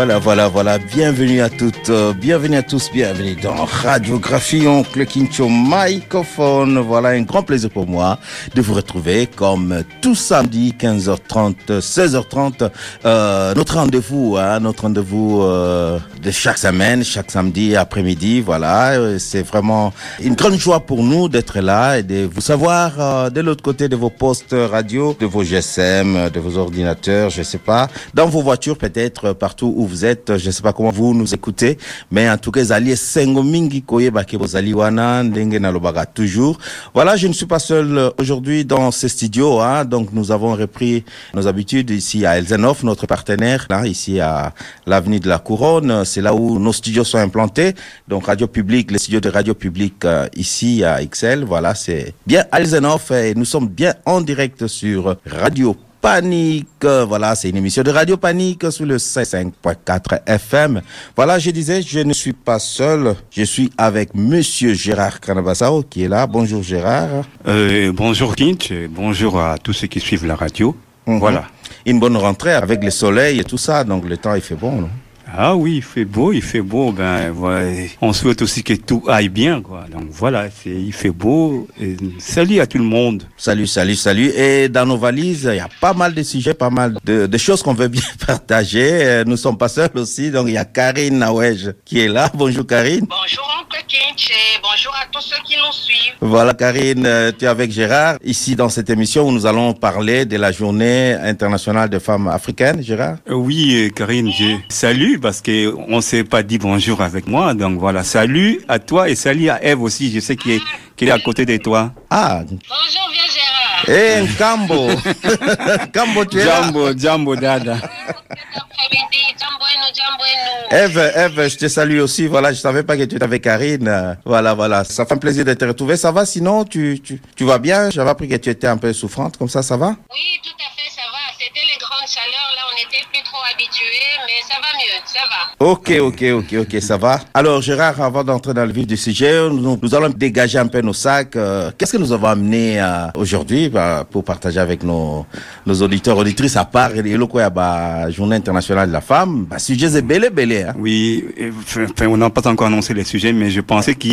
Voilà, voilà, voilà. Bienvenue à toutes, euh, bienvenue à tous, bienvenue dans Radiographie, oncle Kincho microphone. Voilà, un grand plaisir pour moi de vous retrouver comme tout samedi, 15h30, 16h30. Euh, notre rendez-vous, hein, notre rendez-vous euh, de chaque semaine, chaque samedi après-midi. Voilà, euh, c'est vraiment une grande joie pour nous d'être là et de vous savoir euh, de l'autre côté de vos postes radio, de vos GSM, de vos ordinateurs, je sais pas, dans vos voitures peut-être, partout où vous êtes. Je sais pas comment vous nous écoutez, mais en tout cas, zali sengo koyeba wana ndenge toujours. Voilà, je ne suis pas seul euh, aujourd'hui dans ces studios, hein, donc nous avons repris nos habitudes ici à Elzenhof, notre partenaire, là, ici à l'avenue de la Couronne. C'est là où nos studios sont implantés. Donc Radio Public, les studios de Radio Public euh, ici à XL. Voilà, c'est bien à Elzenhof et nous sommes bien en direct sur Radio Panique. Voilà, c'est une émission de Radio Panique sur le 5.4 FM. Voilà, je disais, je ne suis pas seul. Je suis avec Monsieur Gérard Canabassao qui est là. Bonjour Gérard. Euh, bonjour Kinch, bonjour à tous ceux qui suivent la radio. Mhm. Voilà. Une bonne rentrée avec le soleil et tout ça, donc le temps il fait bon. non? Ah oui, il fait beau, il fait beau. Ben, voilà. On souhaite aussi que tout aille bien, quoi. Donc voilà, c'est, il fait beau. Et salut à tout le monde. Salut, salut, salut. Et dans nos valises, il y a pas mal de sujets, pas mal de, de choses qu'on veut bien partager. Euh, Nous sommes pas seuls aussi, donc il y a Karine Nawej qui est là. Bonjour Karine. Bonjour Oncle Kinch et bonjour à tous ceux qui nous suivent. Voilà Karine, euh, tu es avec Gérard ici dans cette émission où nous allons parler de la journée internationale des femmes africaines. Gérard? Euh, Oui, Karine, je salut parce que on s'est pas dit bonjour avec moi. Donc voilà, salut à toi et salut à Eve aussi. Je sais qu'il est, est à côté de toi. Ah, Bonjour vieux Gérard. eh, Kambo. Kambo, tu es là Jambo, jambo, dada. Cet après-midi, jamboenu, jamboenu. Eve, Eve, je te salue aussi. Voilà, je savais pas que tu étais avec Karine. Euh, Voilà, voilà. Ça fait un plaisir de te retrouver. Ça va? Sinon tu, tu, tu vas bien? J'avais appris que tu étais un peu souffrante. Comme ça, ça va? Oui, tout à fait, ça va. C'était les grandes chaleurs, n'était plus trop habitués, mais ça va mieux, ça va. Ok, ok, ok, ok, ça va. Alors, Gérard, avant d'entrer dans le vif du sujet, nous, nous allons dégager un peu nos sacs. Euh, Qu'est-ce que nous avons amené euh, aujourd'hui bah, pour partager avec nos, nos auditeurs, auditrices, à part et le quoi, bah, Journée internationale de la femme, bah, sujet c'est belé, belé. Hein. Oui, euh, enfin, on n'a pas encore annoncé les sujets, mais je pensais que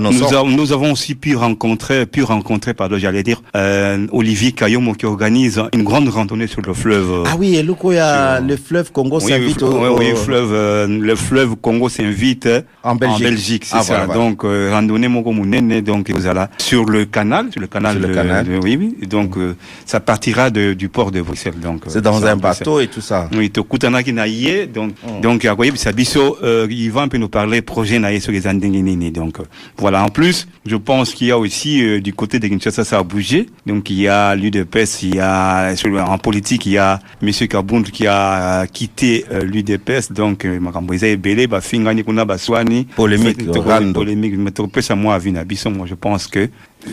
nous, avons- nous avons aussi pu rencontrer, pu rencontrer, pardon, j'allais dire, euh, Olivier Kayomo qui organise une grande randonnée sur le fleuve. Ah oui, et a le fleuve Congo oui, s'invite oui, au, oui, oui, au- fleuve, euh, le fleuve Congo s'invite euh, En Belgique. c'est Ah, ça. voilà. Donc euh, randonnée Moko Munene, donc vous allez sur le canal, sur le canal, Sur le canal. de- oui, oui. Donc euh, ça partira de, du port de Bruxelles. Donc euh, C'est dans un bateau et tout ça. Oui, tokutanaki na ye, donc, Mm. donc, à quoi ça biso, euh, il va un peu nous parler projet na ye sur les Andengenini. Donc, euh, voilà. En plus, je pense qu'il y a aussi, euh, du côté de Kinshasa, ça a bougé. Donc, il y a l'UDPS, il y a, sur en politique, il y a Monsieur Kabund qui a euh, quitté euh, l'UDPS. Donc, euh, makambo eza ebele, ba fingani kuna baswani. Polémique, Fait- Rando. Polémique, mais topesa moi à vina biso, moi, je pense que,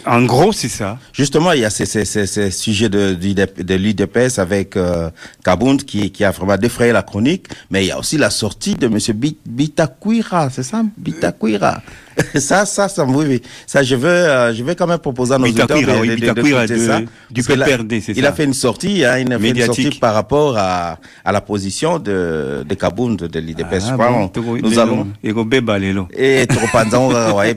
en gros, c'est ça. Justement, il y a ces, ces, ces, ces sujets de, d'IDP de l'UDPS avec euh, Kabound qui, qui a vraiment défrayé la chronique, mais il y a aussi la sortie de Monsieur Bit- Bitakwira, c'est ça? Bitakwira. ça, ça, ça, oui, oui. Ça, je veux, euh, je vais quand même proposer à nos auditeurs de- oui, de- de- de- ça. du PPRD, c'est Il ça. a fait une sortie, hein, il a fait une Médiatique. sortie par rapport à, à la position de, de Kabound de l'UDPS. Ah, bon, nous allons... Et trop panzan, ouais,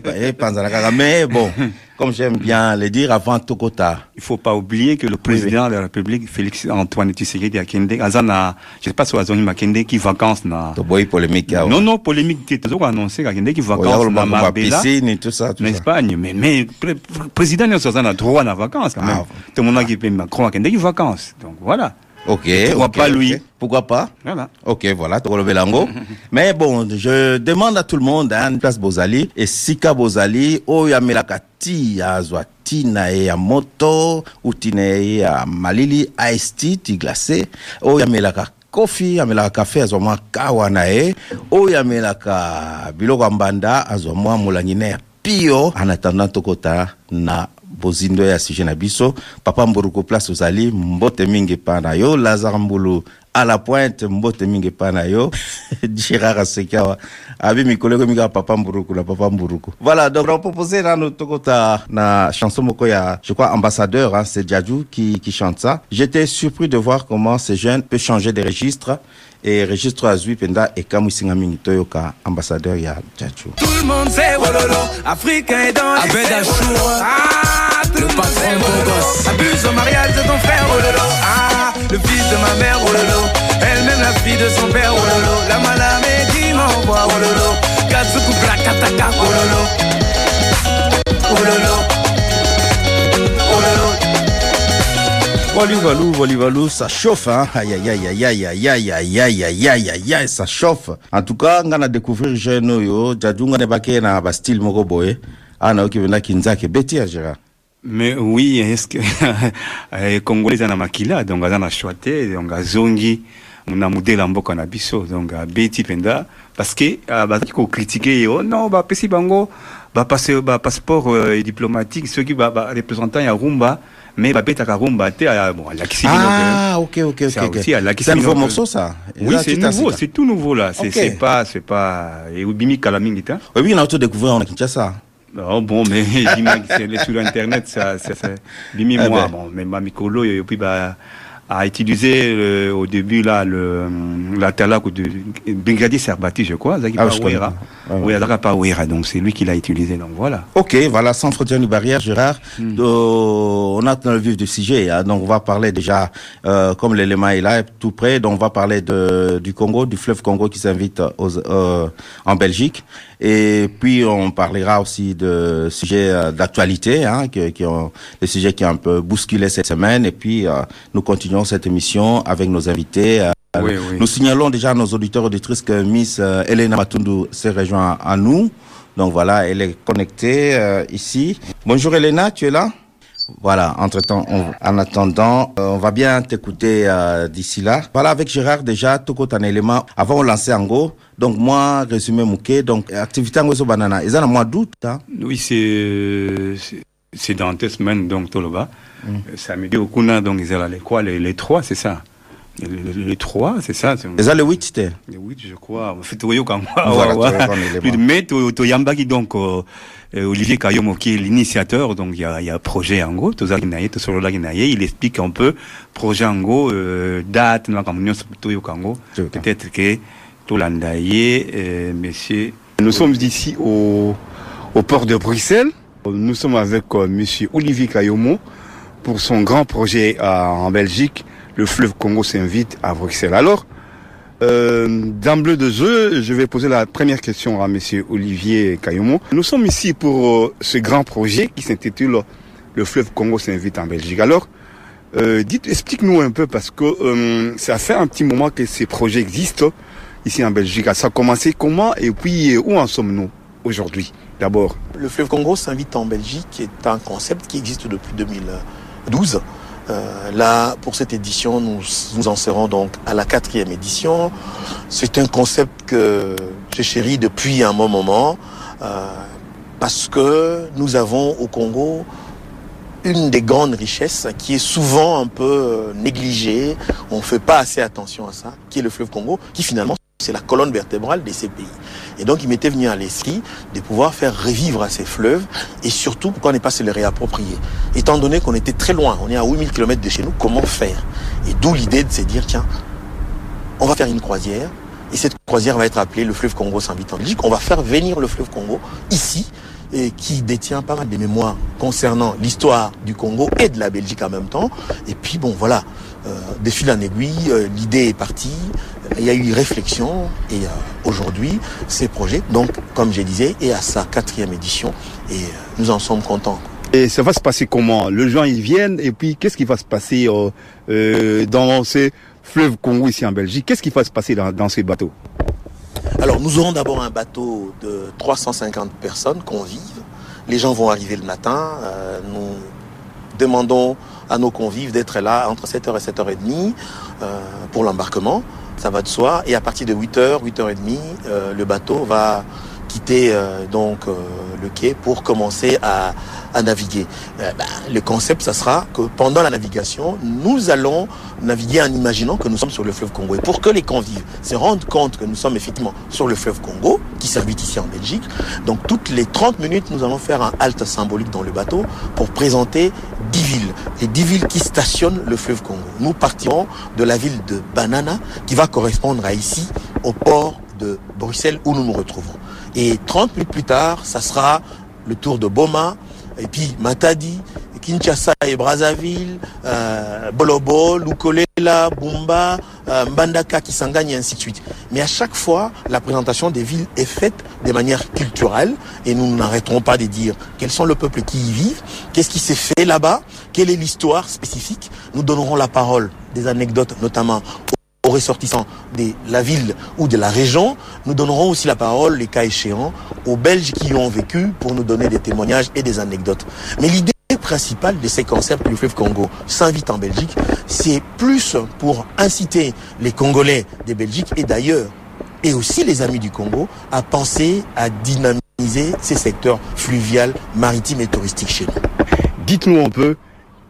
mais bon, comme j'aime bien le dire, avant Tokota. Il faut pas oublier que le président de la République, Félix Antoine Tshisekedi Akende, azana, je sais pas si Azoni Makende qui vacances na. Toboy polémique. ouais. Non, non, polémique, t'es toujours annoncé Akende qui vacances na Marbella, piscine et tout ça. Tout en. Espagne. Mais, mais, pré- pré- président Nelson a droit na vacances quand même. Ah. Tout le monde a qui fait Macron Akende qui vacances. Donc voilà. Ok. Pourquoi ok, pas lui Pourquoi pas Voilà. Ok, voilà, Belango. Mais bon, je demande à tout le monde, hein, place Bozali, et Sika Bozali, o ya melakati ya zwati na ye ya moto, ya malili iced tea, ti glacé, o ya melaka kofi amelaka kafe azwa mwa kawa na ye oyo amelaka biloko ya mbanda azwa mwa molangi ne ya pio en attendant tokota na bozindo ya sujet na biso. Papa mburuku place ozali mbote mingi epa na yo. Lazare mbulu à la pointe mbote mingi pana yo. Gérard Asekawa abi mikolo ko minga papa mburuku na papa mburuku voilà donc on proposé là notre kota na chanson moko ya je crois ambassadeur hein, c'est Djadju qui qui chante ça. J'étais surpris de voir comment ces jeunes peuvent changer de registre et Régis 3 Penda et Kamusinga Toyoka, ambassadeur ya Tchatchou. Tout le monde sait oh Wololo, Africain est dans les Abed oh Ah, tout le monde sait oh Wololo, abuse au mariage de ton frère Wololo. Ah, le fils de ma mère Wololo, elle-même la fille de son père Wololo. La malade est m'envoie Wololo, Kazuku Black Ataka Wololo. Wololo, valou, valou, valou, ça chauffe, hein. Aïe, aïe, aïe, aïe, aïe, aïe, aïe, aïe, aïe, aïe, aïe, aïe, ça chauffe. En tout cas, on a découvert jeune yo, Djadju ngana bake na ba style moko boye. Ana oki vena kinzake beti ya Gérard. Mais oui, est-ce que eh, Congolais na makila donc aza na choix te donc azongi on a modélé en donc à Betty parce que euh, à bas qui critiqué oh non bah pessi bango bah passer bah passeport euh, diplomatique ceux qui bah, bah représentant y Rumba mais bah Betty Karumba tu as bon la qui hein. ah ok ok ok c'est okay. aussi c'est un nouveau morceau ça oui c'est tout nouveau là c'est pas c'est pas et ou bimik kalamingi oui on a tout découvert on a quitté ça Oh bon, mais j'imagine c'est sur Internet, ça, ça, ça. Eh moi, eh ben. bon, mais ma micro et puis. Bah, a utilisé euh, au début là le la talac de Brigadier Serbati, je crois, Zaki Ah, pas. Ouais, Oui, donc c'est lui qui l'a utilisé, donc voilà. Ok, voilà, sans frontières ni barrières, Gérard. Hmm. Euh, on a dans le vif du sujet, hein, donc on va parler déjà, euh, comme l'élément est là, tout près, donc on va parler de, du Congo, du fleuve Congo qui s'invite aux, euh, en Belgique. Et puis on parlera aussi de sujets euh, d'actualité, hein, qui, qui ont des sujets qui ont un peu bousculé cette semaine. Et puis euh, nous continuons cette émission avec nos invités. euh, Oui, oui. Nous signalons déjà à nos auditeurs auditrices que Miss Elena Matundu s'est rejoint à nous. Donc voilà, elle est connectée euh, ici. Bonjour Elena, tu es là? Voilà, entre-temps, on- en attendant, euh, on va bien t'écouter euh, d'ici là. Voilà, avec Gérard déjà, tout un élément. Avant, on lançait en go. Donc moi, résumé Mouké, donc activité en banana. Ils ont un mois d'août, hein Oui, c'est c'est- dans deux semaines donc Toloba. Mm. Samedi au Kuna donc ils allaient quoi les, les trois, c'est ça les trois, c'est ça. eza le huit te le huit je crois. Fait toyokanga mais toyambaki donc euh, euh, Olivier Kayomo qui est l'initiateur donc il y a, y a projet yango tozalaki il explique un peu projet yango euh, date peut-être que tolanda ye euh, monsieur nous sommes ici au, au port de Bruxelles. Nous sommes avec euh, monsieur Olivier Kayomo pour son grand projet euh, en Belgique. Le fleuve Congo s'invite à Bruxelles. Alors, euh, D'emblée de jeu, je vais poser la première question à Monsieur Olivier Kayomo. Nous sommes ici pour euh, ce grand projet qui s'intitule Le fleuve Congo s'invite en Belgique. Alors, euh, dites, explique-nous un peu parce que euh, ça fait un petit moment que ces projets existent ici en Belgique. Ça a commencé comment et puis où en sommes-nous aujourd'hui? D'abord. Le fleuve Congo s'invite en Belgique est un concept qui existe depuis 2012. Euh, là, pour cette édition, nous, nous en serons donc à la quatrième édition. C'est un concept que j'ai chéri depuis un bon moment euh, parce que nous avons au Congo une des grandes richesses qui est souvent un peu euh, négligée, on ne fait pas assez attention à ça, qui est le fleuve Congo, qui finalement c'est la colonne vertébrale de ces pays. Et donc il m'était venu à l'esprit de pouvoir faire revivre à ces fleuves et surtout pourquoi ne pas se les réapproprier. Étant donné qu'on était très loin, on est à 8000 km de chez nous, comment faire? Et d'où l'idée de se dire, tiens, on va faire une croisière et cette croisière va être appelée le fleuve Congo s'invite en. On va faire venir le fleuve Congo ici et qui détient pas mal de mémoires concernant l'histoire du Congo et de la Belgique en même temps. Et puis bon voilà, euh, de fil en aiguille, euh, l'idée est partie, il y a eu réflexion et euh, aujourd'hui ces projets, donc comme je disais, est à sa quatrième édition et euh, nous en sommes contents. Et ça va se passer comment? Les gens ils viennent et puis qu'est-ce qui va se passer dans ces fleuves Congo ici en Belgique? Qu'est-ce qui va se passer dans, dans ces bateaux? Alors nous aurons d'abord un bateau de 350 personnes convives. Les gens vont arriver le matin. Euh, nous demandons à nos convives d'être là entre 7h et 7h30 euh, pour l'embarquement. Ça va de soi. Et à partir de 8h, 8h30, euh, le bateau va quitter euh, donc euh, le quai pour commencer à, à naviguer. Euh, ben, le concept, ça sera que pendant la navigation, nous allons naviguer en imaginant que nous sommes sur le fleuve Congo. Et pour que les convives se rendent compte que nous sommes effectivement sur le fleuve Congo, qui servit ici en Belgique, donc toutes les 30 minutes, nous allons faire un halte symbolique dans le bateau pour présenter 10 villes. Les 10 villes qui stationnent le fleuve Congo. Nous partirons de la ville de Banana, qui va correspondre à ici, au port de Bruxelles où nous nous retrouvons. Et 30 minutes plus tard, ça sera le tour de Boma, et puis Matadi, Kinshasa et Brazzaville, euh, Bolobo, Lukolela, Bumba, euh, Mbandaka, Kisangani et ainsi de suite. Mais à chaque fois, la présentation des villes est faite de manière culturelle et nous n'arrêterons pas de dire quels sont le peuple qui y vivent, qu'est-ce qui s'est fait là-bas, quelle est l'histoire spécifique. Nous donnerons la parole, des anecdotes notamment aux ressortissants de la ville ou de la région. Nous donnerons aussi la parole, les cas échéants, aux Belges qui ont vécu pour nous donner des témoignages et des anecdotes. Mais l'idée principale de ces concepts du fleuve Congo s'invite en Belgique, c'est plus pour inciter les Congolais des Belgiques et d'ailleurs, et aussi les amis du Congo, à penser à dynamiser ces secteurs fluvial, maritimes et touristiques chez nous. Dites-nous un peu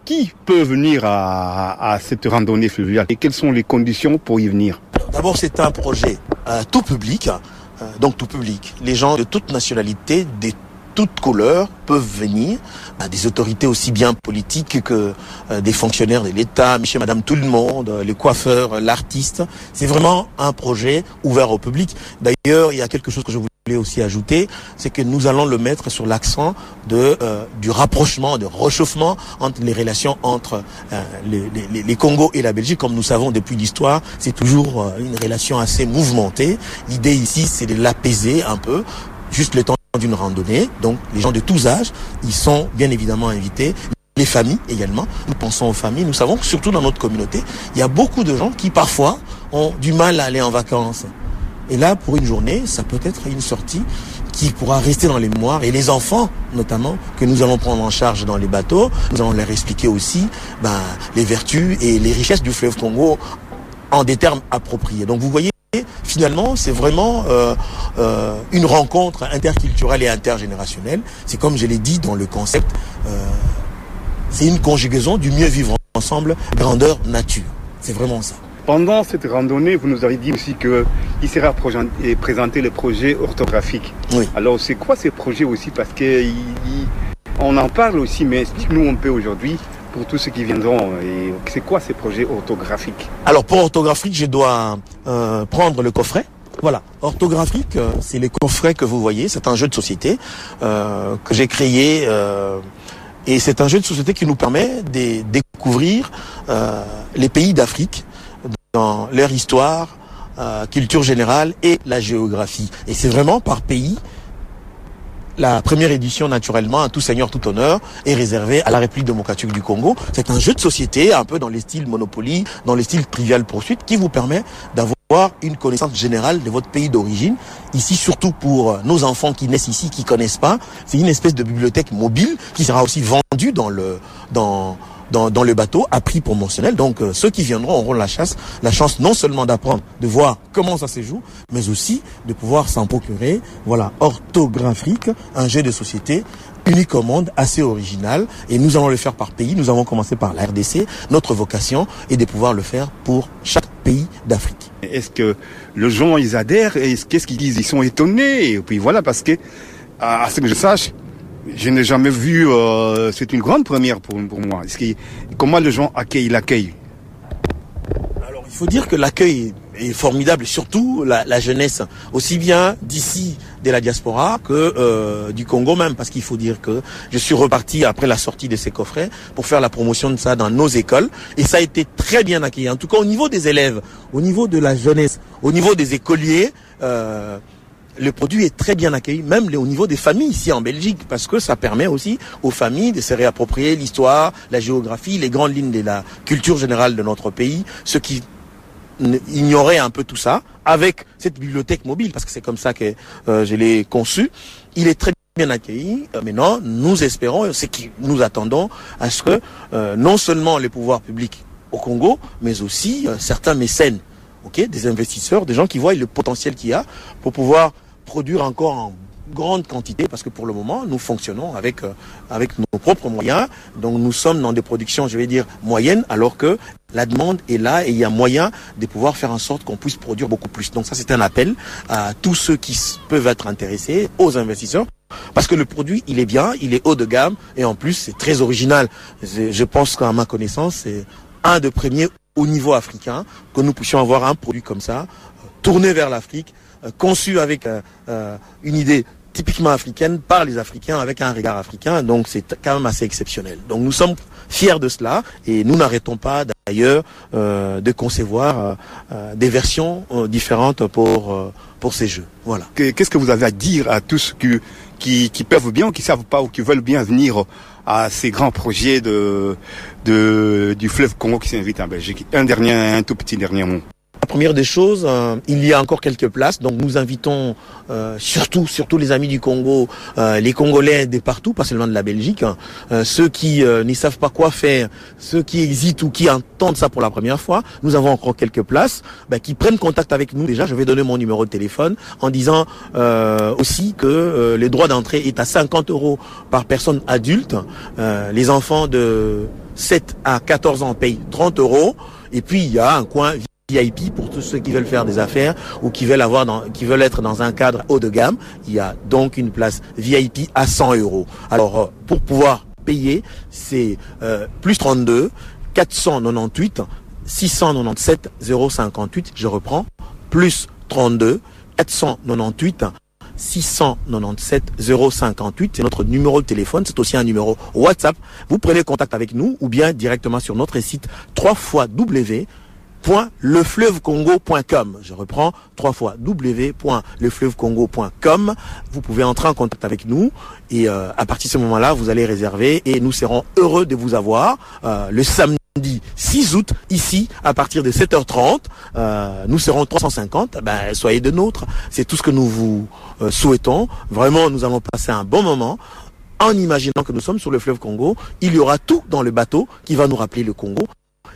qui peut venir à, cette randonnée fluviale? Et quelles sont les conditions pour y venir? D'abord, c'est un projet euh, tout public, euh, donc tout public. Les gens de toute nationalité, de toutes couleurs peuvent venir, à des autorités aussi bien politiques que euh, des fonctionnaires de l'État, monsieur, madame, tout le monde, euh, les coiffeurs, euh, l'artiste. C'est vraiment un projet ouvert au public. D'ailleurs, il y a quelque chose que je voulais aussi ajouter, c'est que nous allons le mettre sur l'accent de euh, du rapprochement, de réchauffement entre les relations entre euh, les, les, les Congo et la Belgique. Comme nous savons depuis l'histoire, c'est toujours euh, une relation assez mouvementée. L'idée ici, c'est de l'apaiser un peu, juste le temps d'une randonnée. Donc, les gens de tous âges, ils sont bien évidemment invités. Les familles également. Nous pensons aux familles. Nous savons que surtout dans notre communauté, il y a beaucoup de gens qui parfois ont du mal à aller en vacances. Et là, pour une journée, ça peut être une sortie qui pourra rester dans les mémoires. Et les enfants, notamment, que nous allons prendre en charge dans les bateaux, nous allons leur expliquer aussi ben, les vertus et les richesses du fleuve Congo en des termes appropriés. Donc vous voyez, finalement, c'est vraiment euh, euh, une rencontre interculturelle et intergénérationnelle. C'est comme je l'ai dit dans le concept, euh, c'est une conjugaison du mieux vivre ensemble, grandeur, nature. C'est vraiment ça. Pendant cette randonnée, vous nous avez dit aussi que il sera présenté le projet orthographique. Oui. Alors, c'est quoi ces projets aussi? Parce que il- il- on en parle aussi, mais explique-nous un peu aujourd'hui pour tous ceux qui viendront. Et c'est quoi ces projets orthographiques? Alors pour orthographique, je dois euh, prendre le coffret. Voilà, orthographique, euh, c'est les coffrets que vous voyez. C'est un jeu de société euh, que j'ai créé. euh, et c'est un jeu de société qui nous permet de découvrir euh, les pays d'Afrique dans leur histoire, euh, culture générale et la géographie. Et c'est vraiment par pays. La première édition, naturellement, à tout seigneur, tout honneur, est réservée à la République démocratique du Congo. C'est un jeu de société, un peu dans les styles Monopoly, dans les styles Trivial Poursuite, qui vous permet d'avoir une connaissance générale de votre pays d'origine. Ici, surtout pour nos enfants qui naissent ici, qui connaissent pas, c'est une espèce de bibliothèque mobile qui sera aussi vendue dans le, dans, dans, le bateau à prix promotionnel. Donc euh, ceux qui viendront auront la chance, la chance non seulement d'apprendre, de voir comment ça se joue, mais aussi de pouvoir s'en procurer. Voilà, orthographique, un jeu de société unique au assez original. Et nous allons le faire par pays. Nous avons commencé par la RDC. Notre vocation est de pouvoir le faire pour chaque pays d'Afrique. Est-ce que les gens, ils adhèrent? Qu'est-ce qu'ils disent? Ils sont étonnés. Et puis voilà, parce que, à ce que je sache, je n'ai jamais vu, euh, c'est une grande première pour, pour moi. Que- comment les gens accueillent l'accueil? Alors, il faut dire que l'accueil est formidable, surtout la, la jeunesse, aussi bien d'ici, de la diaspora, que euh, du Congo même, parce qu'il faut dire que je suis reparti après la sortie de ces coffrets pour faire la promotion de ça dans nos écoles, et ça a été très bien accueilli. En tout cas, au niveau des élèves, au niveau de la jeunesse, au niveau des écoliers. Euh, le produit est très bien accueilli, même au niveau des familles ici en Belgique, parce que ça permet aussi aux familles de se réapproprier l'histoire, la géographie, les grandes lignes de la culture générale de notre pays, ce qui ignorait un peu tout ça, avec cette bibliothèque mobile, parce que c'est comme ça que euh, je l'ai conçu. Il est très bien accueilli. Euh, Maintenant, nous espérons, c'est que nous attendons à ce que euh, non seulement les pouvoirs publics au Congo, mais aussi certains mécènes, des investisseurs, des gens qui voient le potentiel qu'il y a pour pouvoir produire encore en grande quantité parce que pour le moment, nous fonctionnons avec, euh, avec nos propres moyens. Donc nous sommes dans des productions, je vais dire, moyennes, alors que la demande est là et il y a moyen de pouvoir faire en sorte qu'on puisse produire beaucoup plus. Donc ça, c'est un appel à tous ceux qui peuvent être intéressés, aux investisseurs. Parce que le produit, il est bien, il est haut de gamme et en plus, c'est très original. Je pense qu'à ma connaissance, c'est un des premiers au niveau africain que nous puissions avoir un produit comme ça, euh, tourné vers l'Afrique, conçu avec euh, euh, une idée typiquement africaine par les Africains avec un regard africain. Donc c'est quand même assez exceptionnel. Donc nous sommes fiers de cela et nous n'arrêtons pas d'ailleurs euh, de concevoir euh, euh, des versions euh, différentes pour euh, pour ces jeux. Voilà. Que- Qu'est-ce que vous avez à dire à tous qui, qui, qui peuvent bien ou qui savent pas ou qui veulent bien venir à ces grands projets de, de du fleuve Congo qui s'invite en Belgique? Un dernier, un tout petit dernier mot. Première des choses, euh, il y a encore quelques places, donc nous invitons euh, surtout, surtout les amis du Congo, euh, les Congolais de partout, pas seulement de la Belgique, hein, euh, ceux qui euh, n'y savent pas quoi faire, ceux qui hésitent ou qui entendent ça pour la première fois. Nous avons encore quelques places, ben, qui prennent contact avec nous. Déjà, je vais donner mon numéro de téléphone en disant euh, aussi que les droits d'entrée est à 50 euros par personne adulte. Les enfants de 7 à 14 ans payent 30 euros. Et puis il y a un coin VIP pour tous ceux qui veulent faire des affaires ou qui veulent avoir dans, qui veulent être dans un cadre haut de gamme. Il y a donc une place VIP à 100 euros. Alors euh, pour pouvoir payer, c'est euh, plus 32 498 697 058. Je reprends plus 32 498 697 058, c'est notre numéro de téléphone, c'est aussi un numéro WhatsApp. Vous prenez contact avec nous ou bien directement sur notre site 3 fois www.lefleuvecongo.com. Je reprends trois fois www.lefleuvecongo.com. Vous pouvez entrer en contact avec nous et euh, à partir de ce moment-là, vous allez réserver et nous serons heureux de vous avoir euh, le samedi 6 août ici à partir de 7h30. Euh, nous serons 350. Ben, soyez de nôtres. C'est tout ce que nous vous souhaitons. Vraiment, nous allons passer un bon moment en imaginant que nous sommes sur le fleuve Congo. Il y aura tout dans le bateau qui va nous rappeler le Congo.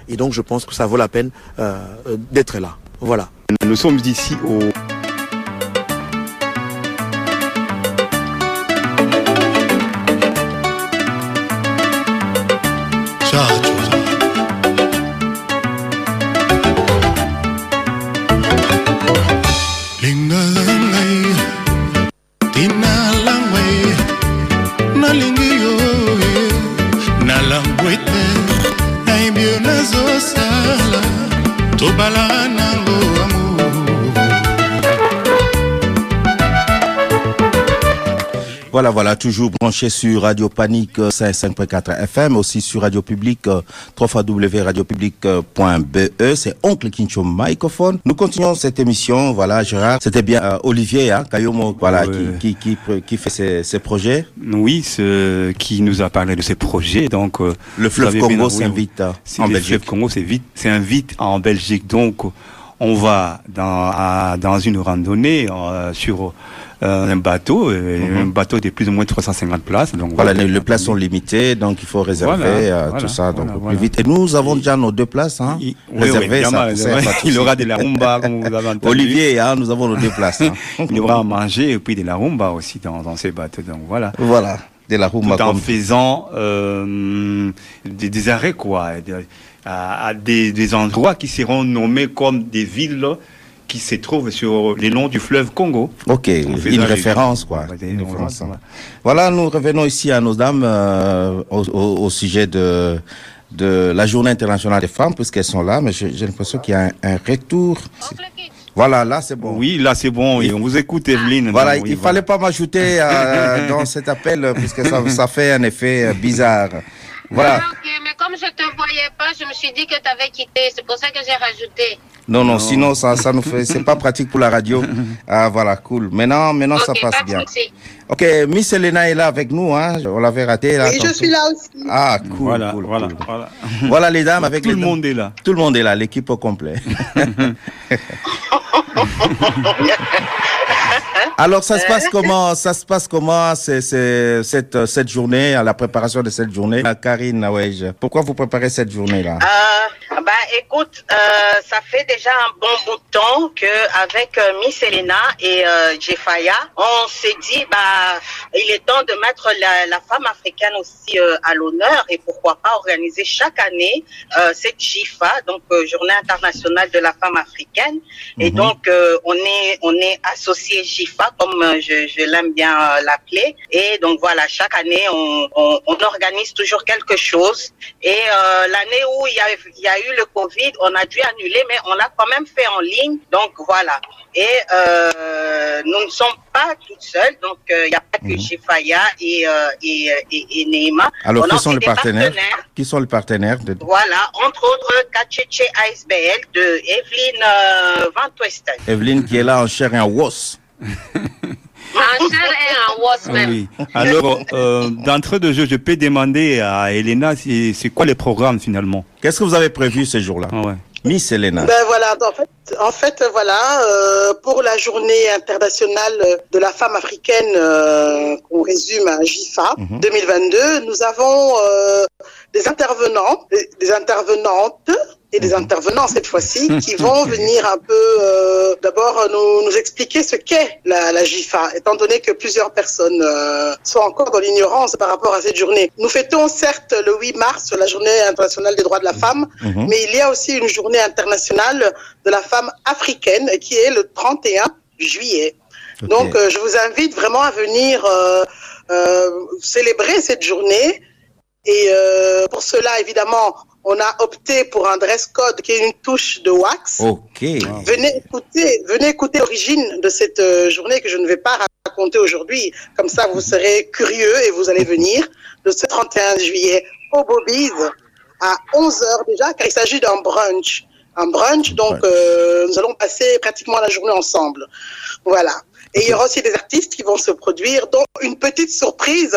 Et donc, je pense que ça vaut la peine euh, euh, d'être là. Voilà. Nous sommes ici au lingalangai tobala na Voilà, voilà, toujours branché sur Radio Panique euh, 5.4 FM, aussi sur Radio Public, euh, www.radiopublic.be. C'est Oncle Kincho Microphone. Nous continuons cette émission. Voilà, Gérard, c'était bien euh, Olivier, hein, Kayomo, voilà, qui, qui, qui, qui fait ses, ses projets. Oui, ce qui nous a parlé de ces projets. Donc, euh, Le vous fleuve Congo oui, s'invite euh, en le Belgique. fleuve Congo, c'est vite, c'est un vite en Belgique. Donc, on va dans, à- dans une randonnée euh, sur euh, un bateau, euh, un bateau de plus ou moins 350 places. Donc Mhm. Voilà, les, les places sont limitées, donc il faut réserver Voilà, euh, voilà, tout ça donc voilà, plus vite. Et nous avons déjà nos deux places, hein, Il, oui, oui, réservées. ça, ça, il souci. aura de la rumba, comme vous avez entendu. Olivier, hein, nous avons nos deux places. hein. Il y aura à manger et puis de la rumba aussi dans, dans ces bateaux. Donc voilà. voilà, de la rumba Tout en comme faisant des, des arrêts, quoi, de- à, à des, des endroits qui seront nommés comme des villes qui se trouvent sur les longs du fleuve Congo. Ok, une référence, quoi. Une référence, voilà. Voilà, nous revenons ici à nos dames euh, au, au- au sujet de, de la journée internationale des femmes, puisqu'elles sont là, mais j'ai l'impression qu'il y a un, un retour. Voilà, là c'est bon. Oui, là c'est bon, on vous écoute, Evelyne. Voilà, oui, il fallait pas m'ajouter euh, dans cet appel, puisque ça, ça fait un effet euh, bizarre. Voilà. Ah, ok, mais comme je te voyais pas, je me suis dit que tu avais quitté. C'est pour ça que j'ai rajouté. Non, non, sinon ça, ça nous fait, c'est pas pratique pour la radio. Ah, voilà, cool. Maintenant, maintenant ça ok, passe pas bien. souci. Ok, Miss Elena est là avec nous, hein. On l'avait raté là. Et je suis là aussi. Ah, cool. Voilà, cool, voilà, cool. voilà. Voilà les dames avec Tout les le monde est là. Tout le monde est là, l'équipe au complet. Alors ça se passe comment Ça se passe comment c'est, cette, cette journée, à la préparation de cette journée? Ah, Karine Nawej, pourquoi vous préparez cette journée-là? Euh, bah, écoute, euh, ça fait déjà un bon bout de temps que avec euh, Miss Elena et euh, Jefaya, on s'est dit bah il est temps de mettre la, la femme africaine aussi euh, à l'honneur et pourquoi pas organiser chaque année euh, cette JIFA, donc euh, Journée internationale de la femme africaine. Et Mhm. donc euh, on est on est associé JIFA comme euh, je, l'aime bien euh, l'appeler. Et donc voilà, chaque année on organise toujours quelque chose. Et euh, l'année où il y, a, il y a eu le Covid, on a dû annuler, mais on l'a quand même fait en ligne. Donc voilà. Et euh, nous ne sommes pas toutes seules. Donc euh, il n'y a pas que Jifaya et, euh, et, et. Alors, on qui sont les partenaires Qui sont les partenaires de... Voilà, entre autres Kacheche ASBL de Evelyne euh, Van Twesten. Evelyne qui est là en chair et en os. En chair et en os Ah même. Oui. Alors, euh, d'entrée de jeu, je peux demander à Elena, c'est c'est quoi les programmes finalement? Qu'est-ce que vous avez prévu ces jours-là? Ah ouais. Miss Elena. Ben voilà, en fait, en fait voilà, euh, pour la journée internationale de la femme africaine, euh, qu'on résume à JIFA Mhm. 2022, nous avons euh, des intervenants, des, des intervenantes et des intervenants cette fois-ci qui vont venir un peu euh, d'abord nous, nous expliquer ce qu'est la, la JIFA, étant donné que plusieurs personnes euh, sont encore dans l'ignorance par rapport à cette journée. Nous fêtons certes le 8 mars la journée internationale des droits de la femme, Mhm. mais il y a aussi une journée internationale de la femme africaine qui est le 31 juillet. Donc, euh, je vous invite vraiment à venir célébrer cette journée. Et euh, pour cela, évidemment, on a opté pour un dress code qui est une touche de wax. Ok. Venez écouter, venez écouter l'origine de cette euh, journée que je ne vais pas raconter aujourd'hui. Comme ça, vous serez curieux et vous allez venir le ce 31 juillet au Bobby's à 11h déjà, car il s'agit d'un brunch. Un brunch, donc Brunch. euh, nous allons passer pratiquement la journée ensemble. Voilà. Et il y aura aussi des artistes qui vont se produire, dont une petite surprise,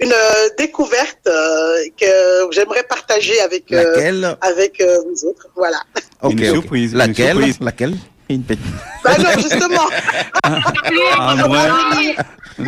une euh, découverte euh, que j'aimerais partager avec, euh, Laquelle? avec euh, vous autres. Voilà. Une surprise, une Laquelle? surprise. Laquelle? Une petite. Bah non, justement. Un On bruit, va venir.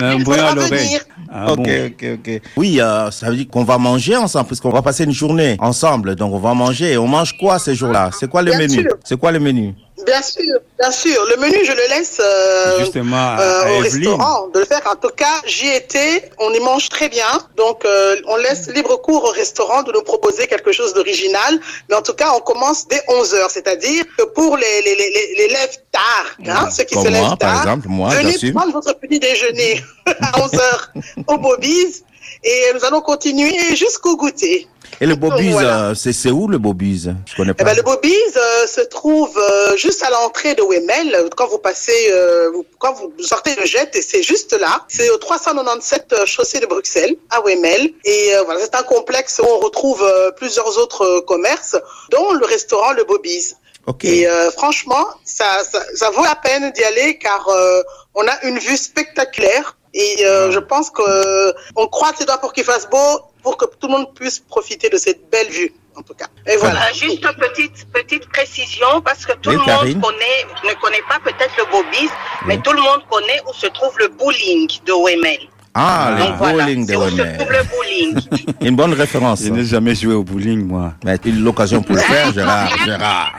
un bruit à l'oreille. Ah ok, bon. ok, ok. Oui, euh, ça veut dire qu'on va manger ensemble, puisqu'on va passer une journée ensemble. Donc, on va manger. Et on mange quoi ces jours-là? C'est quoi le Bien menu? C'est quoi le menu? Bien sûr, bien sûr. Le menu, je le laisse euh, Justement, euh, au restaurant de le faire. En tout cas, j'y étais, on y mange très bien. Donc, euh, on laisse libre cours au restaurant de nous proposer quelque chose d'original. Mais en tout cas, on commence dès 11 heures. C'est-à-dire que pour les, les, les, les, les lève tard, hein, ceux qui se lèvent moi, par tard, exemple, moi, venez prendre votre petit déjeuner à 11 heures au Bobby's. Et nous allons continuer jusqu'au goûter. Et le Bobby's, Voilà. euh, c'est où le Bobby's Je connais Eh pas. ben, le Bobby's euh, se trouve euh, juste à l'entrée de Wemel. Quand vous passez, euh, quand vous sortez de Jet, et c'est juste là. C'est au 397 euh, chaussée de Bruxelles, à Wemel. Et euh, voilà, c'est un complexe où on retrouve euh, plusieurs autres euh, commerces, dont le restaurant Le Bobby's. Ok. Et euh, franchement, ça, ça, ça vaut la peine d'y aller car euh, on a une vue spectaculaire. Et euh, je pense que euh, on croise les doigts pour qu'il fasse beau, pour que tout le monde puisse profiter de cette belle vue, en tout cas. Et voilà. Euh, juste une petite, petite précision, parce que tout Oui, le Karine. monde connaît, ne connaît pas peut-être le Bobby's, mais tout le monde connaît où se trouve le bowling de Wemel. Ah, Donc le voilà, bowling de c'est où se Wemel. trouve le bowling. Une bonne référence. Je n'ai jamais joué au bowling, moi. Mais une l'occasion pour le faire, Gérard. Gérard.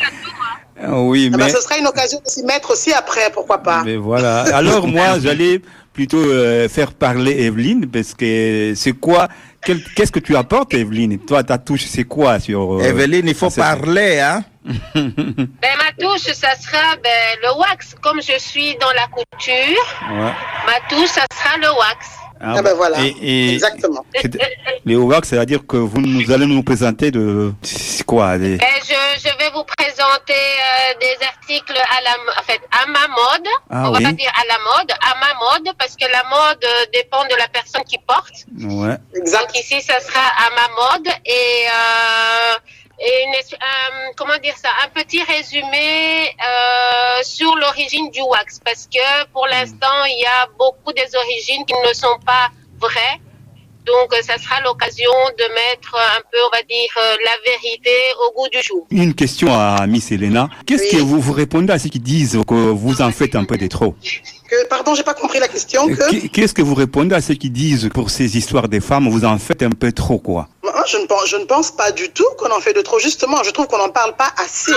Ah Oui, Ah bah, mais, ce sera une occasion de s'y mettre aussi après, pourquoi pas. mais voilà. Alors moi, j'allais plutôt euh, faire parler Evelyne, parce que c'est quoi Qu'est-ce que tu apportes, Evelyne Toi, ta touche, c'est quoi sur... euh, Evelyne, il faut parler, hein Ben, ma touche, ça sera ben, le wax. Comme je suis dans la couture, Ouais. ma touche, ça sera le wax. Ah ben voilà, Et, et exactement. c'est- les OVAC, c'est-à-dire que vous nous allez nous présenter de... C'est quoi des- Ben, je, euh, des articles à la, en fait, à ma mode. Ah On va oui. pas dire à la mode, à ma mode, parce que la mode euh, dépend de la personne qui porte. Ouais. Exact. Donc ici, ça sera à ma mode et, euh, et une euh, comment dire ça, un petit résumé euh, sur l'origine du wax, parce que pour l'instant, il y a beaucoup des origines qui ne sont pas vraies. Donc, euh, ça sera l'occasion de mettre un peu, on va dire, euh, la vérité au goût du jour. Une question à Miss Elena. Qu'est-ce Oui. que vous, vous répondez à ceux qui disent que vous en faites un peu de trop Que, pardon, j'ai pas compris la question. Que... Qu'est- Qu'est-ce que vous répondez à ceux qui disent que pour ces histoires des femmes, vous en faites un peu trop, quoi moi, je ne pense, je ne pense pas du tout qu'on en fait de trop. Justement, je trouve qu'on n'en parle pas assez.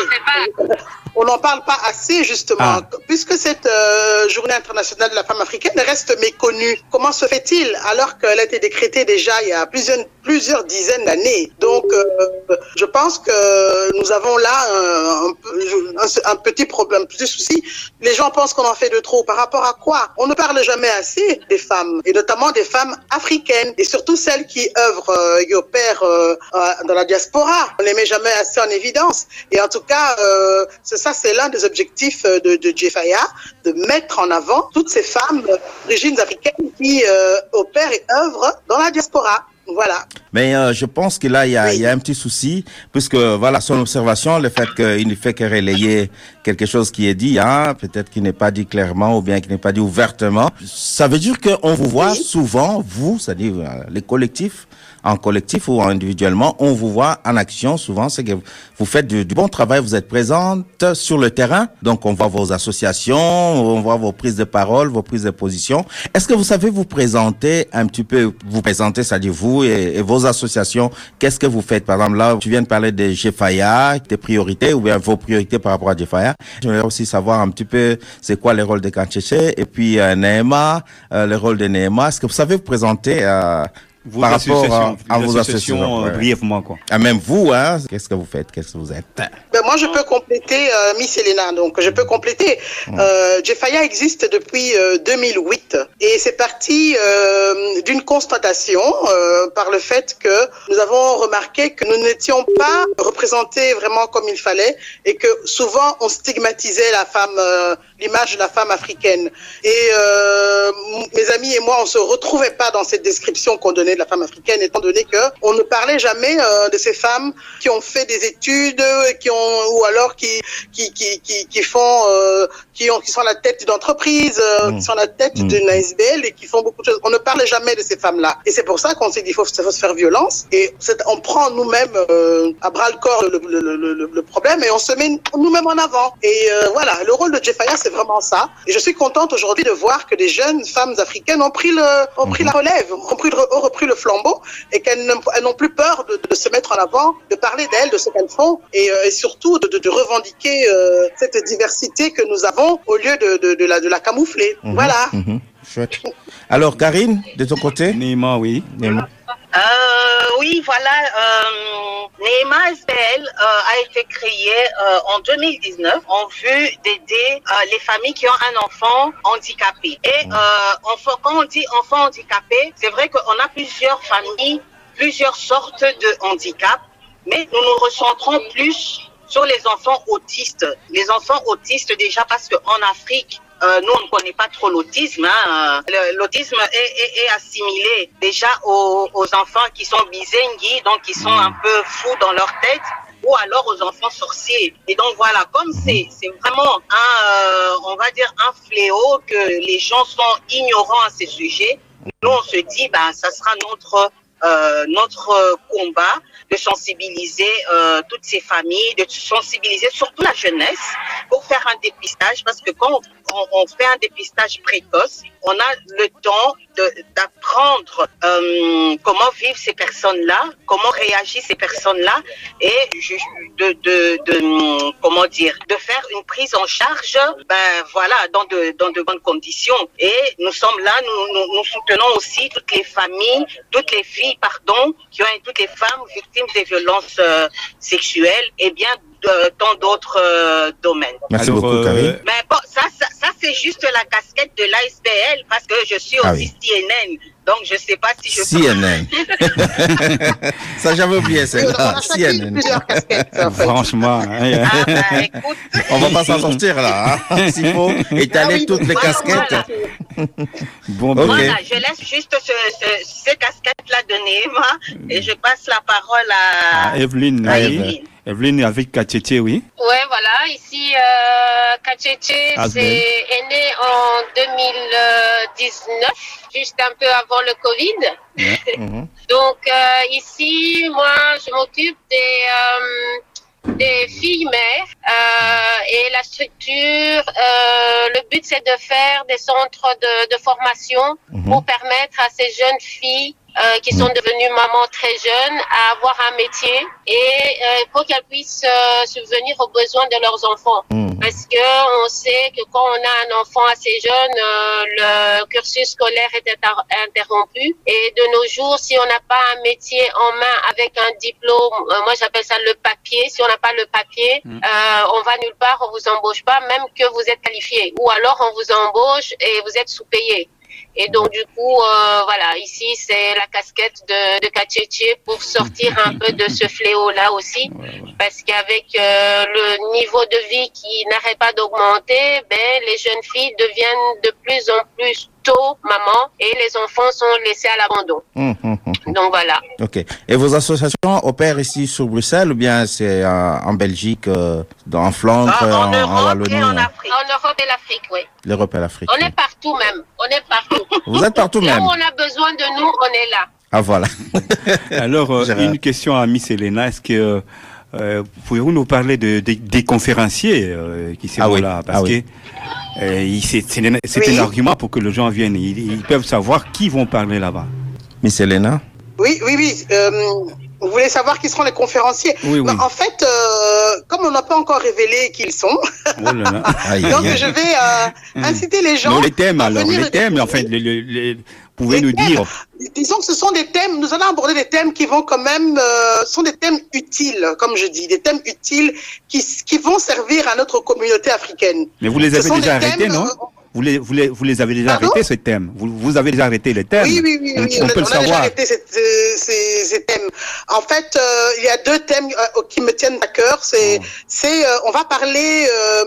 On n'en parle pas assez, justement. Ah. Puisque cette euh, journée internationale de la femme africaine reste méconnue, comment se fait-il alors qu'elle a été décrétée déjà il y a plusieurs, plusieurs dizaines d'années? Donc, euh, je pense que nous avons là un, un petit problème, un petit souci. Les gens pensent qu'on en fait de trop. Par rapport à quoi? On ne parle jamais assez des femmes, et notamment des femmes africaines, et surtout celles qui œuvrent euh, et opèrent euh, euh, dans la diaspora. On les met jamais assez en évidence. Et en tout cas, euh, c'est ça, c'est l'un des objectifs euh, de, de Jefaya, de mettre en avant toutes ces femmes d'origine africaine qui euh, opèrent et œuvrent dans la diaspora. Voilà. Mais euh, je pense que là, il y, a, il y a un petit souci, puisque voilà, son observation, le fait qu'il ne fait que relayer quelque chose qui est dit, hein, peut-être qui n'est pas dit clairement ou bien qui n'est pas dit ouvertement, ça veut dire qu'on vous voit souvent, vous, c'est-à-dire les collectifs, en collectif ou individuellement, on vous voit en action souvent, c'est que vous faites du, bon travail, vous êtes présente sur le terrain, donc on voit vos associations, on voit vos prises de parole, vos prises de position. Est-ce que vous savez vous présenter un petit peu, vous présenter, c'est-à-dire vous et, vos associations, qu'est-ce que vous faites? Par exemple, là, tu viens de parler de Jefaya, des priorités ou bien vos priorités par rapport à Jefaya. J'aimerais aussi savoir un petit peu c'est quoi le rôle de Kancheche et puis euh, Neema, euh, le rôle de Neema. Est-ce que vous savez vous présenter euh, Vos par rapport à, vos associations, associations euh, ouais, brièvement, quoi. Ah, même vous, hein, qu'est-ce que vous faites? Qu'est-ce que vous êtes? Ben, moi, je peux compléter euh, Miss Elena. Donc, je peux compléter. Euh, Jefaya existe depuis euh, 2008 et c'est parti euh, d'une constatation euh, par le fait que nous avons remarqué que nous n'étions pas représentés vraiment comme il fallait et que souvent on stigmatisait la femme, euh, l'image de la femme africaine. Et euh, mes amis et moi, on se retrouvait pas dans cette description qu'on donnait de la femme africaine, étant donné que on ne parlait jamais euh, de ces femmes qui ont fait des études, qui ont ou alors qui qui qui qui, qui font euh, qui ont qui sont à la tête d'une entreprise, euh, qui sont à la tête Mm. d'une ASBL et qui font beaucoup de choses. On ne parlait jamais de ces femmes-là. Et c'est pour ça qu'on s'est dit faut, faut se faire violence et on prend nous-mêmes euh, à bras le corps le, le, le, problème et on se met nous-mêmes en avant. Et euh, voilà, le rôle de Jefaya c'est vraiment ça. Et je suis contente aujourd'hui de voir que des jeunes femmes africaines ont pris le ont pris la relève, ont pris ont repris le flambeau et qu'elles n'ont plus peur de, de se mettre en avant, de parler d'elles, de ce qu'elles font et, euh, et surtout de, de, de revendiquer euh, cette diversité que nous avons au lieu de, de, de, la, de la camoufler. Mhm, Voilà. mhm, Chouette. Alors, Karine, de ton côté? Neema, oui. Neema. Euh, oui, voilà. Euh, Neema SBL euh, a été créé euh, en 2019 en vue d'aider euh, les familles qui ont un enfant handicapé. Et euh, enfant, quand on dit enfant handicapé, c'est vrai qu'on a plusieurs familles, plusieurs sortes de handicap, mais nous nous recentrons plus sur les enfants autistes. Les enfants autistes déjà parce qu'en Afrique, euh, nous, on ne connaît pas trop l'autisme. Hein. L'autisme est, est- est assimilé déjà aux, aux enfants qui sont bizengi, donc qui sont un peu fous dans leur tête, ou alors aux enfants sorciers. Et donc voilà, comme c'est c'est vraiment un, euh, on va dire un fléau que les gens sont ignorants à ces sujets, nous on se dit, ben ça sera notre euh, notre euh, combat de sensibiliser euh, toutes ces familles, de sensibiliser surtout la jeunesse pour faire un dépistage parce que quand on, fait un dépistage précoce, on a le temps d'apprendre euh, comment vivent ces personnes-là, comment réagissent ces personnes-là et de, comment dire, de faire une prise en charge, ben voilà, dans de, dans de bonnes conditions. Et nous sommes là, nous, nous, soutenons aussi toutes les familles, toutes les filles, pardon, qui ont toutes les femmes victimes des violences euh, sexuelles et bien de- tant d'autres euh, domaines. Merci Alors, beaucoup, euh, Karine. Mais bon, ça, ça, ça, c'est juste la casquette de l'ASBL parce que je suis Ah aussi CNN. Donc, je sais pas si je CNN. Ça, j'avais oublié, c'est là. CNN. en fait. Franchement. hein, Ah, bah, écoute. On va pas s'en sortir là. hein. S'il faut étaler Ah oui, toutes les voilà, casquettes. voilà. bon, ben, Voilà, je laisse juste ce, ce, ces casquettes-là de Neema et je passe la parole à, ah, Evelyne, à oui. Evelyne. Evelyne avec Kachete, oui. Ouais, voilà. Ici, euh, c'est est né en 2019, juste un peu avant le Covid. Mhm. Donc euh, ici, moi, je m'occupe des euh, des filles mères euh, et la structure. le but, c'est de faire des centres de, de formation pour permettre à ces jeunes filles euh, qui sont devenues mamans très jeunes à avoir un métier et euh, pour qu'elles puissent euh, subvenir aux besoins de leurs enfants. Mhm. Parce que on sait que quand on a un enfant assez jeune, euh, le cursus scolaire est inter- interrompu. Et de nos jours, si on n'a pas un métier en main avec un diplôme, euh, moi j'appelle ça le papier. Si on n'a pas le papier, euh, on va nulle part, on vous embauche pas, même que vous êtes qualifié. Ou alors on vous embauche et vous êtes sous-payé. Et donc du coup, euh, voilà, ici c'est la casquette de, de pour sortir un peu de ce fléau-là aussi, parce qu'avec euh, le niveau de vie qui n'arrête pas d'augmenter, ben les jeunes filles deviennent de plus en plus tôt maman et les enfants sont laissés à l'abandon. Mhm. Donc voilà. Ok. Et vos associations opèrent ici sur Bruxelles ou bien c'est en, en Belgique, euh, dans- en Flandre, Ah, en en, en Europe Wallonie, et en hein, Afrique. En Europe et l'Afrique, oui. l'Europe et l'Afrique On est partout même. On est partout. Vous êtes partout Là même où on a besoin de nous, on est là. Ah voilà. Alors, euh, une question à Miss Elena. Est-ce que euh, pouvez-vous nous parler de, de- des conférenciers euh, qui sont Ah oui, là? Parce ah oui. Euh, c'est un, c'est Oui. un argument pour que les gens viennent. Ils, ils peuvent savoir qui vont parler là-bas. Miss Elena? Oui, oui, oui. euh, vous voulez savoir qui seront les conférenciers? Oui, oui. Ben, En fait, euh, comme on n'a pas encore révélé qui ils sont, Oh là là. Aïe, donc je vais euh, inciter les gens. Non, les thèmes à alors, venir les thèmes. En fait, les, les- les- pouvez nous dire. Disons que ce sont des thèmes, nous allons aborder des thèmes qui vont quand même, euh, sont des thèmes utiles, comme je dis, des thèmes utiles qui, qui vont servir à notre communauté africaine. Mais vous les avez déjà arrêtés, non euh, vous les, vous, les, vous les avez déjà Pardon arrêtés, ces thèmes vous, vous avez déjà arrêté les thèmes Oui, oui, oui, On, oui, on on, peut a le déjà savoir. arrêté ces, ces- ces- ces thèmes. En fait, euh, il y a deux thèmes euh, qui me tiennent à cœur. C'est, Oh. c'est, euh, on va parler euh,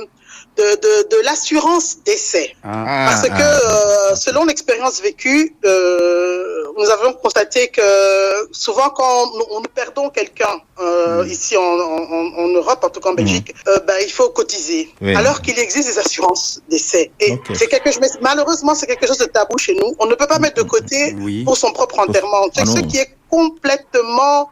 de, de, de l'assurance décès. Ah, Parce Ah, que ah. euh, selon l'expérience vécue, euh, nous avons constaté que souvent quand nous, nous perdons quelqu'un euh, Mm. ici en, en, en Europe, en tout cas en Belgique, euh, ben, il faut cotiser. Oui. Alors qu'il existe des assurances décès. Et c'est quelque chose, mais malheureusement, c'est quelque chose de tabou chez nous. On ne peut pas mettre de côté oui. pour son propre enterrement. C'est Ah ce qui est complètement,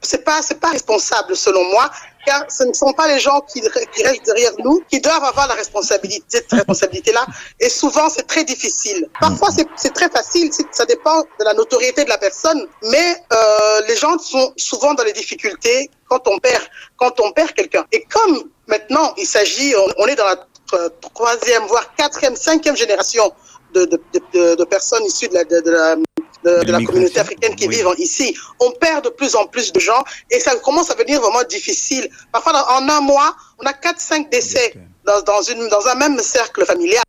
c'est pas, c'est pas responsable selon moi, car ce ne sont pas les gens qui, restent derrière nous qui doivent avoir la responsabilité, cette responsabilité-là. Et souvent, c'est très difficile. Parfois, c'est- très facile, ça dépend de la notoriété de la personne, mais euh, les gens sont souvent dans les difficultés quand on perd, quand on perd quelqu'un. Et comme maintenant, il s'agit, on, est dans la euh, troisième, voire quatrième, cinquième génération de, de, de, de- personnes issues de la, de la, de, de la communauté africaine qui Oui. vivent ici. On perd de plus en plus de gens et ça commence à devenir vraiment difficile. Parfois, en un mois, on a 4-5 décès dans, dans, une, dans un même cercle familial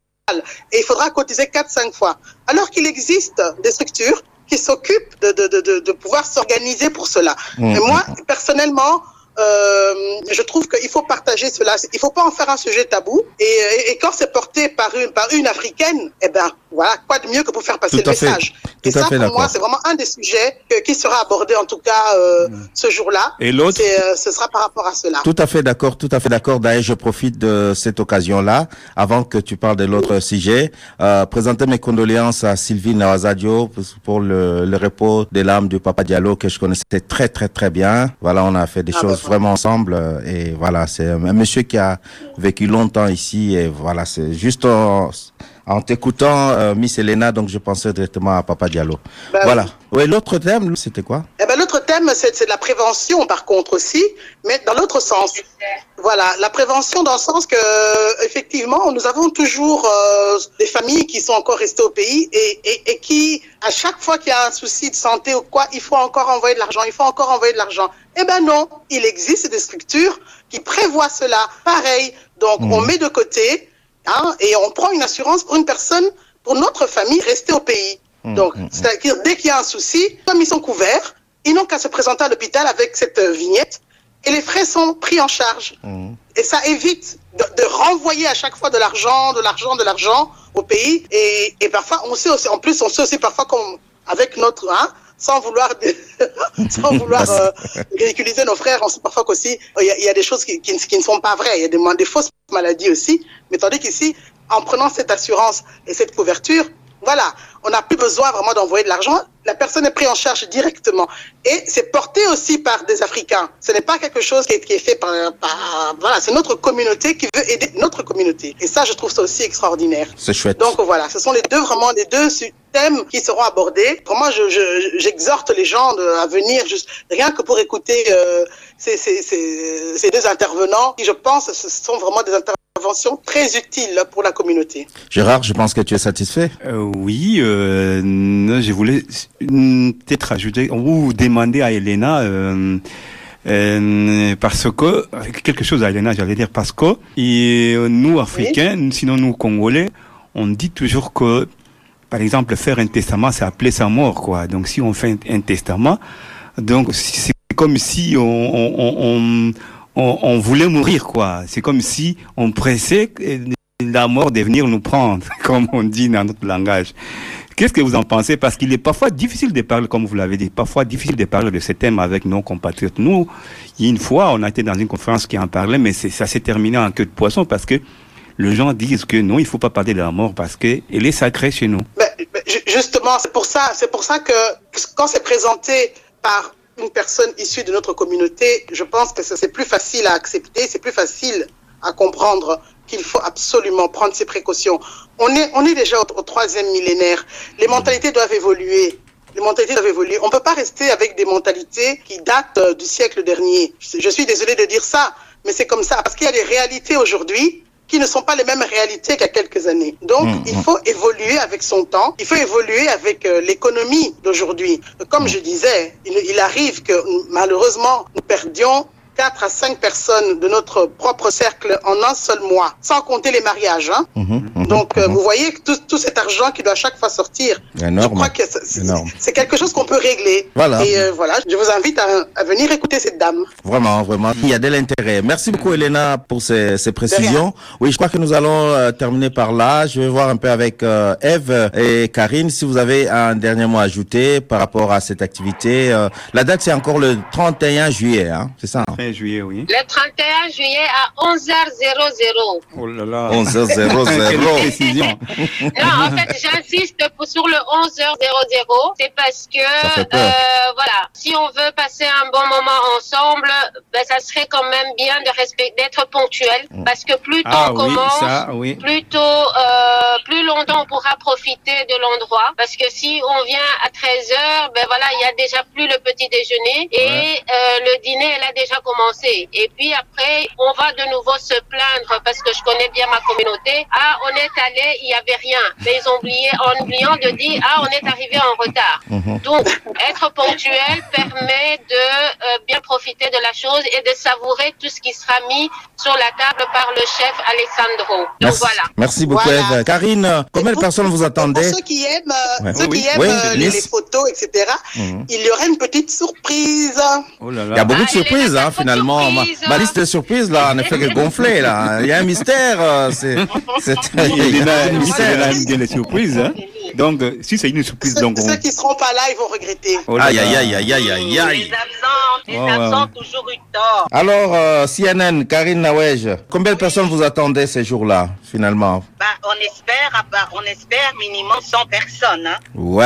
et il faudra cotiser 4-5 fois. Alors qu'il existe des structures qui s'occupent de, de, de, pouvoir s'organiser pour cela. Et moi, personnellement, euh, je trouve qu'il faut partager cela. Il ne faut pas en faire un sujet tabou. Et, et, et quand c'est porté par une, par une africaine, eh ben, voilà, quoi de mieux que pour faire passer Tout le message. Et ça, pour moi, c'est vraiment un des sujets que- qui sera abordé, en tout cas, euh, ce jour-là. Et l'autre euh, ce sera par rapport à cela. Tout à fait d'accord, tout à fait d'accord. D'ailleurs, je profite de cette occasion-là, avant que tu parles de l'autre sujet, euh, présenter mes condoléances à Sylvie Nawazadio pour le, le repos des larmes du Papa Diallo que je connaissais très très très bien. Voilà, on a fait des Ah, choses bah, vraiment ensemble et voilà, c'est un monsieur qui a vécu longtemps ici et voilà, c'est juste en, en t'écoutant, euh, Miss Elena, donc je pensais directement à Papa Diallo. Bah voilà. Oui, l'autre thème, c'était quoi? Eh ben, l'autre thème, c'est de la prévention, par contre, aussi, mais dans l'autre sens. Voilà, la prévention dans le sens que, effectivement, nous avons toujours euh, des familles qui sont encore restées au pays et, et, et qui, à chaque fois qu'il y a un souci de santé ou quoi, il faut encore envoyer de l'argent, il faut encore envoyer de l'argent. Eh ben non, il existe des structures qui prévoient cela. Pareil, donc on met de côté hein, et on prend une assurance pour une personne, pour notre famille restée au pays. Donc, c'est-à-dire, dès qu'il y a un souci, comme ils sont couverts, ils n'ont qu'à se présenter à l'hôpital avec cette euh, vignette et les frais sont pris en charge. Et ça évite de, de renvoyer à chaque fois de l'argent, de l'argent, de l'argent au pays. Et, et parfois, on sait aussi, en plus, on sait aussi parfois comme avec notre, hein, sans vouloir, sans vouloir euh, ridiculiser nos frères, on sait parfois qu'aussi, il y, a- il y a des choses qui, qui, ne- qui ne sont pas vraies. Il y a des, des fausses maladies aussi. Mais tandis qu'ici, en prenant cette assurance et cette couverture, Voilà, on n'a plus besoin vraiment d'envoyer de l'argent. La personne est prise en charge directement. Et c'est porté aussi par des Africains. Ce n'est pas quelque chose qui est, qui est fait par, par- Voilà, c'est notre communauté qui veut aider notre communauté. Et ça, je trouve ça aussi extraordinaire. C'est chouette. Donc voilà, ce sont les deux vraiment les deux thèmes qui seront abordés. Vraiment, je, je- j'exhorte les gens de, à venir juste rien que pour écouter euh, ces, ces, ces, ces deux intervenants qui, je pense, ce sont vraiment des interventions très utiles pour la communauté. Gérard, je pense que tu es satisfait. Euh, oui, euh, je voulais peut-être ajouter ou demander à Elena euh, euh, parce que quelque chose à Elena, j'allais dire parce que et nous Africains, sinon nous Congolais, on dit toujours que par exemple faire un testament, c'est appeler sa mort quoi. Donc si on fait un, testament, donc c'est comme si on on, on, on, voulait mourir quoi. C'est comme si on pressait la mort de venir nous prendre, comme on dit dans notre langage. Qu'est-ce que vous en pensez? Parce qu'il est parfois difficile de parler, comme vous l'avez dit, parfois difficile de parler de ce thème avec nos compatriotes. Nous, une fois, on a été dans une conférence qui en parlait, mais ça s'est terminé en queue de poisson parce que les gens disent que non, il faut pas parler de la mort parce que elle est sacrée chez nous. Ju- justement, c'est pour ça, c'est pour ça que quand c'est présenté par une personne issue de notre communauté, je pense que c'est plus facile à accepter, c'est plus facile à comprendre qu'il faut absolument prendre ces précautions. On est, on est déjà au, troisième millénaire. Les mentalités doivent évoluer. Les mentalités doivent évoluer. On ne peut pas rester avec des mentalités qui datent euh, du siècle dernier. Je je suis désolé de dire ça, mais c'est comme ça. Parce qu'il y a des réalités aujourd'hui qui ne sont pas les mêmes réalités qu'il y a quelques années. Donc, Mm, il mm. faut évoluer avec son temps, il faut évoluer avec euh, l'économie d'aujourd'hui. Comme je disais, il, il arrive que malheureusement, nous perdions 4 à 5 personnes de notre propre cercle en un seul mois, sans compter les mariages. hein. Mhm, mhm, Donc, euh, mhm. vous voyez que tout, tout cet argent qui doit à chaque fois sortir, je crois que c'est- quelque chose qu'on peut régler. Voilà. Et euh, voilà, je vous invite à, à venir écouter cette dame. Vraiment, vraiment, il y a de l'intérêt. Merci beaucoup, Elena, pour ces, ces précisions. Oui, je crois que nous allons euh, terminer par là. Je vais voir un peu avec Eve et Karine si vous avez un dernier mot à ajouter par rapport à cette activité. La date, c'est encore le 31 juillet, hein, c'est ça hein? Juillet, oui. Le 31 juillet à 11h00. Oh là là. 11h00. Quelle précision. Non, en fait, j'insiste pour- sur le 11h00. C'est parce que, euh, voilà, si on veut passer un bon moment ensemble, ben, ça serait quand même bien de respecter, d'être ponctuel. Parce que plus tôt Ah on oui, commence, ça, oui. plus tôt, euh, plus longtemps on pourra profiter de l'endroit. Parce que si on vient à 13h, ben voilà, il y a déjà plus le petit déjeuner et euh, le dîner, elle a déjà commencé. Et puis après, on va de nouveau se plaindre parce que je connais bien ma communauté. Ah, on est allé, il y avait rien. Mais ils ont oublié, en oubliant de dire, ah, on est arrivé en retard. Mhm. Donc, être ponctuel permet de euh, bien profiter de la chose et de savourer tout ce qui sera mis sur la table par le chef Alessandro. Donc Merci, voilà. merci beaucoup, Voilà. Eve. Karine, combien de personnes vous Pour attendez ceux qui aiment, euh, Ouais. ceux Oui, qui oui. aiment Oui, euh, les, photos, etc., Mhm. il y aura une petite surprise. Oh là Il y a beaucoup de Ah, surprises, hein, finalement. Ma, hein. liste de surprises, là, ne fait que gonfler, là. Il y a un mystère. euh, C'est, c'est, il y a un aime bien les surprises. Hein? Donc, euh, si c'est une surprise, Ceux, donc on... ceux qui seront pas là, ils vont regretter. Oh là Aïe, aïe, aïe, aïe, aïe, aïe, aïe. Les absents, les ouais, absents ouais. toujours eu tort. Alors, euh, CNN, Karine Nawej, combien de personnes vous attendez ces jours-là, finalement? Bah, on espère, à part- on espère minimum 100 personnes. Hein. Wow.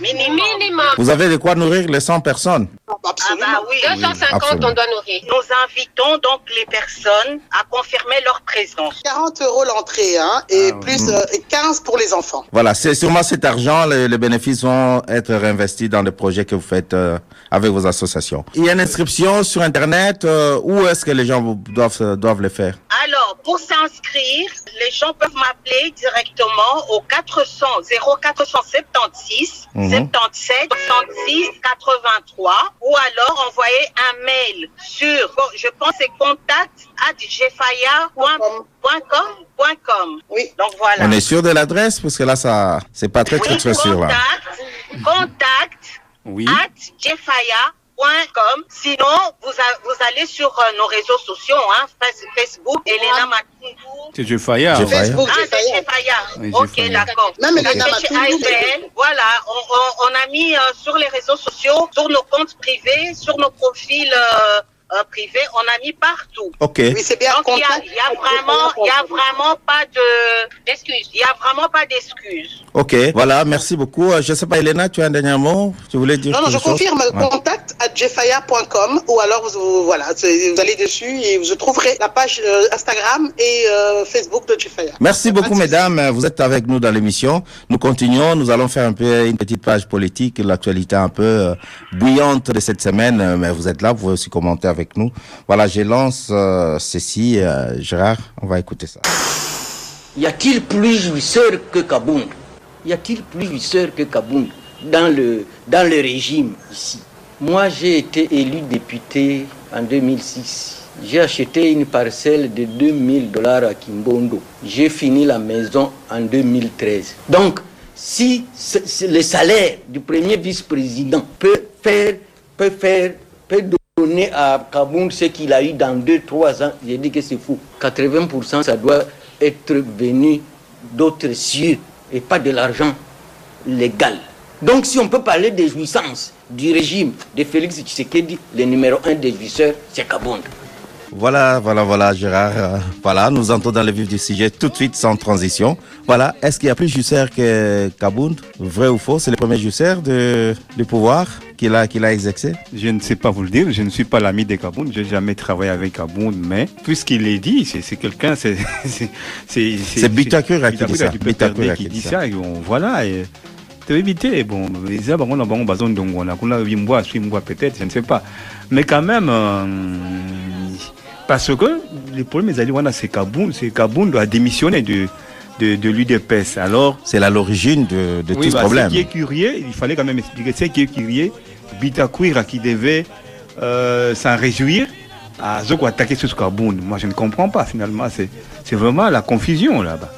Minimum. Minimum. Vous avez de quoi nourrir les 100 personnes? Ah Absolument. bah oui. 250, absolument. on doit nourrir. Nous invitons donc les personnes à confirmer leur présence. 40 euros l'entrée, hein, et Ah, plus euh, et 15 pour les enfants. Voilà, c'est sûrement cet argent, les, les bénéfices vont être réinvestis dans les projets que vous faites euh, avec vos associations. Il y a une inscription sur Internet, euh, où est-ce que les gens doivent, euh, doivent le faire? Alors, pour s'inscrire, les gens peuvent m'appeler directement au 400 0476 Mhm. 77 66 83 ou alors envoyer un mail sur, bon, je pense c'est contact at gfaya.com. Oui. Donc voilà. On est sûr de l'adresse Parce que là, ça, c'est pas très, très, très sûr, là. contact Oui. at jfaya.com. Sinon, vous, a- vous allez sur euh, nos réseaux sociaux, hein, Face- Facebook, Elena Matundu. C'est. Facebook, Ah, c'est. Jefaya. Oui, ok, Jefaya. d'accord. Même Elena voilà, on, on, on a mis euh, sur les réseaux sociaux, sur nos comptes privés, sur nos profils euh, euh, privés, on a mis partout. Ok. Oui, c'est bien Donc il y a, contact. il y a vraiment, il y a vraiment pas de d'excuses. Il y a vraiment pas d'excuses. Ok. Voilà, merci beaucoup. Euh, Je sais pas, Elena, tu as un dernier mot? Tu voulais dire Non, non, je chose confirme, Ouais. contact à jeffaya.com ou alors vous, voilà, vous allez dessus et vous trouverez la page euh, Instagram et euh, Facebook de Jeffaya. Merci beaucoup, mesdames. Vous êtes avec nous dans l'émission. Nous continuons. Nous allons faire un peu une petite page politique, l'actualité un peu euh, bouillante de cette semaine. Mais vous êtes là, vous pouvez aussi commenter avec nous. Voilà, je lance euh, ceci. euh, Gérard, on va écouter ça. Y a-t-il plus jouisseur que Kabound Y a-t-il plus jouisseur que Kabound dans le, dans le régime ici? Moi, j'ai été élu député en 2006. J'ai acheté une parcelle de 2000 dollars à Kimbondo. J'ai fini la maison en 2013. Donc, si le salaire du premier vice-président peut faire, peut faire, peut donner à Kabound ce qu'il a eu dans 2-3 ans, j'ai dit que c'est fou. 80% ça doit être venu d'autres cieux et pas de l'argent légal. Donc si on peut parler des jouissances du régime de Félix Tshisekedi, le numéro un des jouisseurs, c'est Kabound. Voilà, voilà, voilà, Gérard. Euh, Voilà, nous entrons dans le vif du sujet tout de suite sans transition. Voilà, est-ce qu'il y a plus Jusser que Kabound Vrai ou faux? C'est le premier Jusser de, du pouvoir? Qu'il a, qu'il a exercé Je ne sais pas vous le dire, je ne suis pas l'ami de Kaboun, je n'ai jamais travaillé avec Kaboun, mais puisqu'il est dit, c'est quelqu'un, c'est... C'est Bitakura qui dit ça. Bitakura qui dit ça, et bon, voilà, et... Tu éviter, bon, les on a bon besoin de on a qu'on a suis peut-être, je ne sais pas. Mais quand même, euh, parce que le problème, c'est que c'est Kaboun, c'est Kaboun doit démissionner de, de, de l'UDPS. Alors, C'est là l'origine de, de oui, tout ce bah, problème. Ce qui est curieux, il fallait quand même expliquer ce qui est curieux. Bitakwira qui devait euh, s'en réjouir à Zoko attaquer sur Kaboun. Moi, je ne comprends pas finalement. C'est vraiment la confusion là-bas.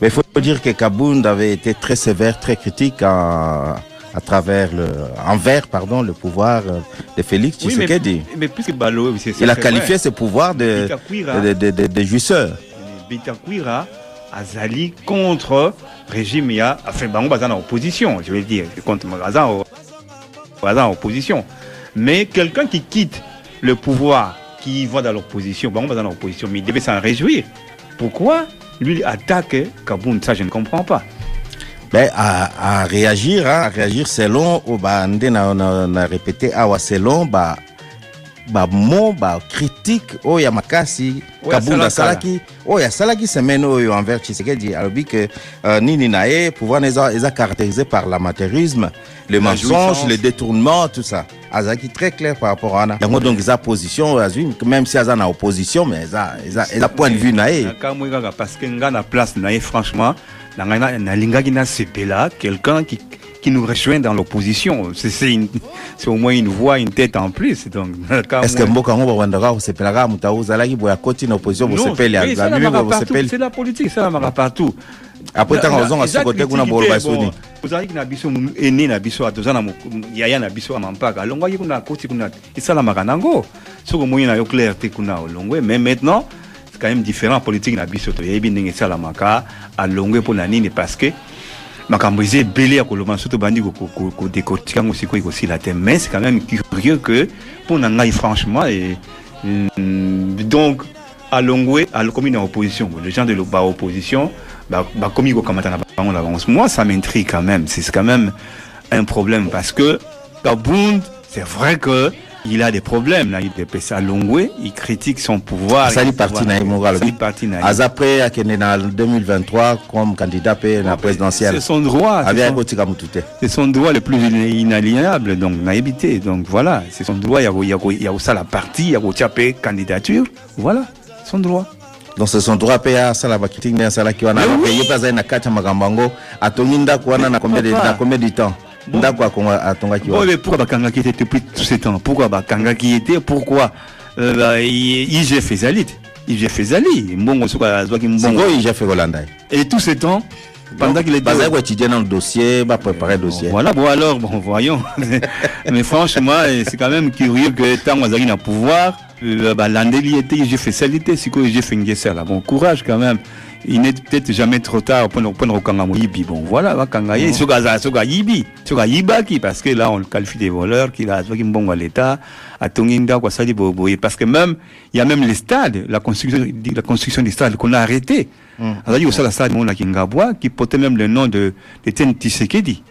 Mais il faut dire que Kabound avait été très sévère, très critique à travers le, envers pardon, le pouvoir euh, de Félix Oui, mais, Tshisekedi. mais Balo, Il a qualifié vrai. ce pouvoir de, Bitakwira, de, de, de- de jouisseur. Azali contre régime ya enfin bango baza na opposition je veux dire contre baza opposition. Mais quelqu'un qui quitte le pouvoir qui va dans l'opposition bango baza na opposition mais il devait s'en réjouir. Pourquoi lui attaque Kaboun ça je ne comprends pas. Ben, à, réagir, hein, à réagir selon, oh, bah, nde na, répété, awa selon, bah, mot, bah, critique, oh, ya makasi, Oyo Kabunda asalaka. salaki, oh, ya salaki semaine, oyo, envers Tshisekedi, alobi que, euh, nini na ye, pouvoir neza, eza caractérisé par l'amateurisme, le La mensonge, jouissance. le détournement, tout ça. Azaki très clair par rapport à na. Yango donc, eza position, azui, même si aza na opposition, mais eza, eza, eza point de vue na ye. nakamwi kaka parce que nga na place na ye franchement na na- nalingaki nasepela quelqu'un qui qui nous rejoint dans l'opposition. C'est une- au moins une voix une tête en plus Est-ce que mboka ça, la abibi marque boye partout, bosepeli c'est la politique ça la marque partout. Après ntango Na- ozonga eza soko te kuna critique boloba te, bon, soni ozalaki na biso mu- ene na biso toza na mo- yaya na biso ya mampaka. Alongwaki kuna akoti kuna esalamaka nango. Soki omoi na yo clair te kuna olongwe mais maintenant c'est quand même différent politique na biso. Esalamaka alongwe mpo na nini parce que makambo eza ebele ya koloba so tobandi kodekotika yango sikoyo kosila te mais c'est quand même curieux que mpo na ngai franchement et, mm, donc alongwe alokomi na opposition les gens de ba opposition ba- bakomi kokamata na bango na bango moi ça m'intrigue quand même. C'est quand même un problème parce que Kabound c'est vrai que il a des problèmes là. Il dépêche alongwe il critique son pouvoir. Asali il- parti na alobi parti na ye. aza pre akende na 2023 comme candidat mpe na présidentielle. c'est son droit son- kotika motu te c'est son droit le plus inaliénable donc te donc voilà. C'est son droit. Ya ya ya kosala parti ya kotia mpe candidature. Voilà. Son droit. Donc c'est son droit mpe asala bakritike ndenge asalaki wana oui. ye mpe azali na kati ya makambo yango atongi ndako wana na na combien de temps? Ndako atongaki mais pourquoi bakangaki ete depuis tout ce temps? Pourquoi bakangaki ete? Pourquoi euh, bah, igf ezali? Te igf ezali mbongo soki azwaki mbongo. Sikoyo jefe kolanda ye. Et tout ce temps pendant qu'il était bazali koétudie na dossier bapréparer dossier. Voilà, bon alors, bon, voyons. Mais franchement, eh, c'est quand même curieux que tant Wazari na pouvoir, euh, bah, l'andeli était, j'ai fait salité, c'est quoi j'ai fait une là. Bon, courage quand même. Il n'est peut-être jamais trop tard pour nous prendre au Yibi. Bon, voilà, Kangaye, Soga Soga Yibi, Soga Yibaki, parce que là, on le qualifie des voleurs, qu'il a, qui bon à l'État, à Tonginda, quoi, ça, dit, Boboye. Parce que même, il y a même les stades, la construction, la construction des stades qu'on a arrêté. Alors, il y a aussi la stade, on a Kingabwa, qui portait même le nom de, de Tien Tshisekedi.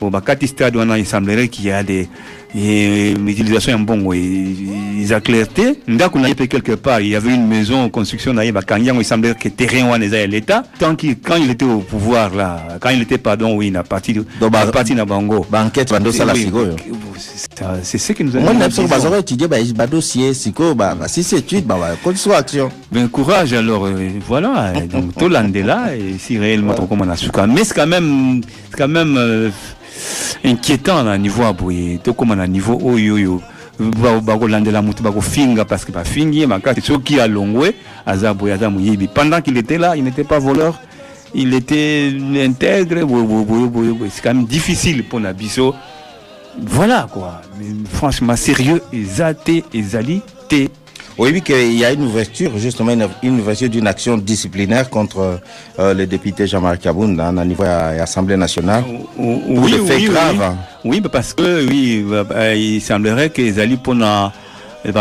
Bon, bah, quand il stade, on a, il semblerait qu'il y a des, et, l'utilisation est bon, oui. Ils a clarté. Ndako n'a pas quelque part. Il y avait une maison en construction, n'a pas quand il semblait que terrain, on est à l'État. Tant qu'il, quand il était au pouvoir, là, quand il était, pardon, oui, a parti, a parti Bango. Banquette, Bando, ça, la Sigo. C'est ce que nous bah, bah, bah, c'est étude, bah, bah, action. Ben, courage, alors, euh, voilà. Donc, si réellement, a mais c'est quand même, c'est quand même, euh, inquiétant na niveau ya na niveau oyo oyo. Bakolandela motu bakofinga parce que bafingi ye makasi. Soki alongwe aza boye aza moyebi pendant qu'il était là il n'était pas voleur. Il était intègre c'est quand même difficile pour na biso voilà quoi. Franchement sérieux eza te ezali te Oui, oui, qu'il y a une ouverture, justement, une, une ouverture d'une action disciplinaire contre euh, le député Jean-Marc Kaboun dans le niveau de l'Assemblée nationale. oui, pour des faits oui, graves. Oui, oui, parce que oui, euh, il semblerait qu'ils allaient pour un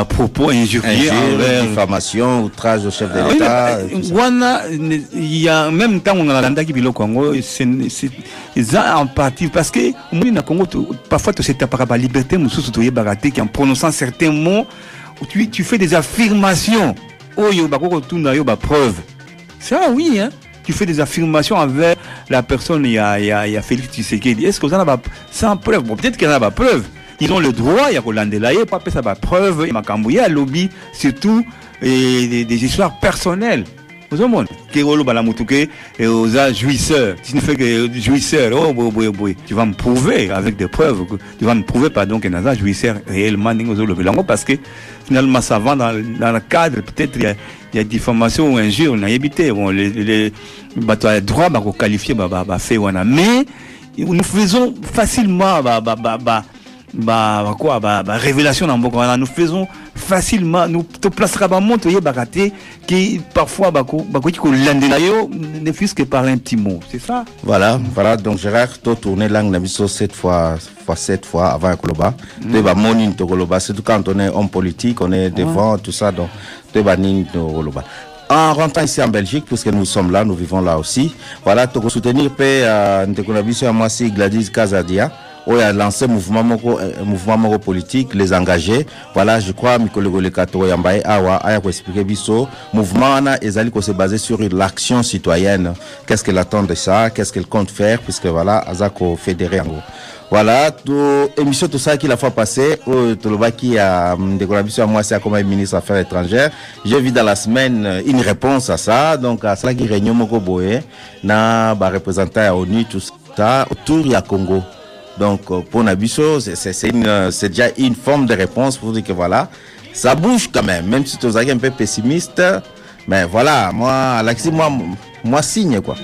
propos injurieux envers diffamation, outrage au chef de Ah oui, l'État. mais, wana il y a même temps on a landaki biloko yango c'est c'est- en partie parce que omoni na Congo parfois tosetapaka ba liberté mosusu toyebaka te qu'en prononçant certains mots tu, tu fais des affirmations. Kotuna yo bapreuve ça oui hein. Tu fais des affirmations envers la personne il y a, il y a, il y a Félix Tshisekedi. Est-ce que vous en avez sans preuve? Bon peut-être qu'il y en a pas preuve. Ils ont le droit ya kolandela ye po apesa bapreuve makambo ye alobi surtout et des, des histoires personnelles ozomona? Ke oloba na motu ke eh, oza jouisseur. Tu ne fais que jouisseur oh boy boy boy tu vas me prouver avec des preuves que- tu vas me prouver pardon que naza jouisseur réellement parce que finalement ça va dans, dans le cadre. Peut-être il y a, il y a diffamation ou injure nayebi te bon les, les bato ya droit bakoqualifie bafe wana mais nous faisons facilement ba, ba, ba, ba, ba, ba quoi ba, ba révélation mboka wana nous faisons facilement nous toplacera bango toyebaka te ki parfois bako- bakoki kolandela yo ne fût-ce que par un petit mot c'est ça? Voilà, voilà. Donc, Gérard, tu tourné langue Nabiso sept fois, fois sept fois avant Koloba. Tu vas monine to Koloba. Surtout quand on est homme politique, on est devant, tout ça. Donc, tu vas nine to Koloba. En rentrant ici en Belgique, puisque nous sommes là, nous vivons là aussi. Voilà, tu peux soutenir P. Ntekonabiso à moi, si Gladys Kazadia. Oyo a lancé mouvement moko euh, mouvement moko politique les engagés. Voilà je crois mikolo koleka tokoyamba ye awa aya koexplike biso. Mouvement wana ezali basé sur l'action citoyenne. Qu'est-ce qu'elle attend de ça? Qu'est-ce qu'elle compte faire? Puisque voilà aza kofédéré yango voilà to émission tosalaki la fois passée oyo tolobaki ya ndeko na biso ministre affaires étrangères. J'ai vu dans la semaine euh, une réponse à ça. Donc asalaki réunion moko boye na bareprésentant ya onu tout ça autour ya congo donc, euh, pour Nabiso, euh, c'est déjà une forme de réponse pour dire que voilà, ça bouge quand même, même si tu es un peu pessimiste. Mais voilà, moi, Alexis, moi, moi signe quoi.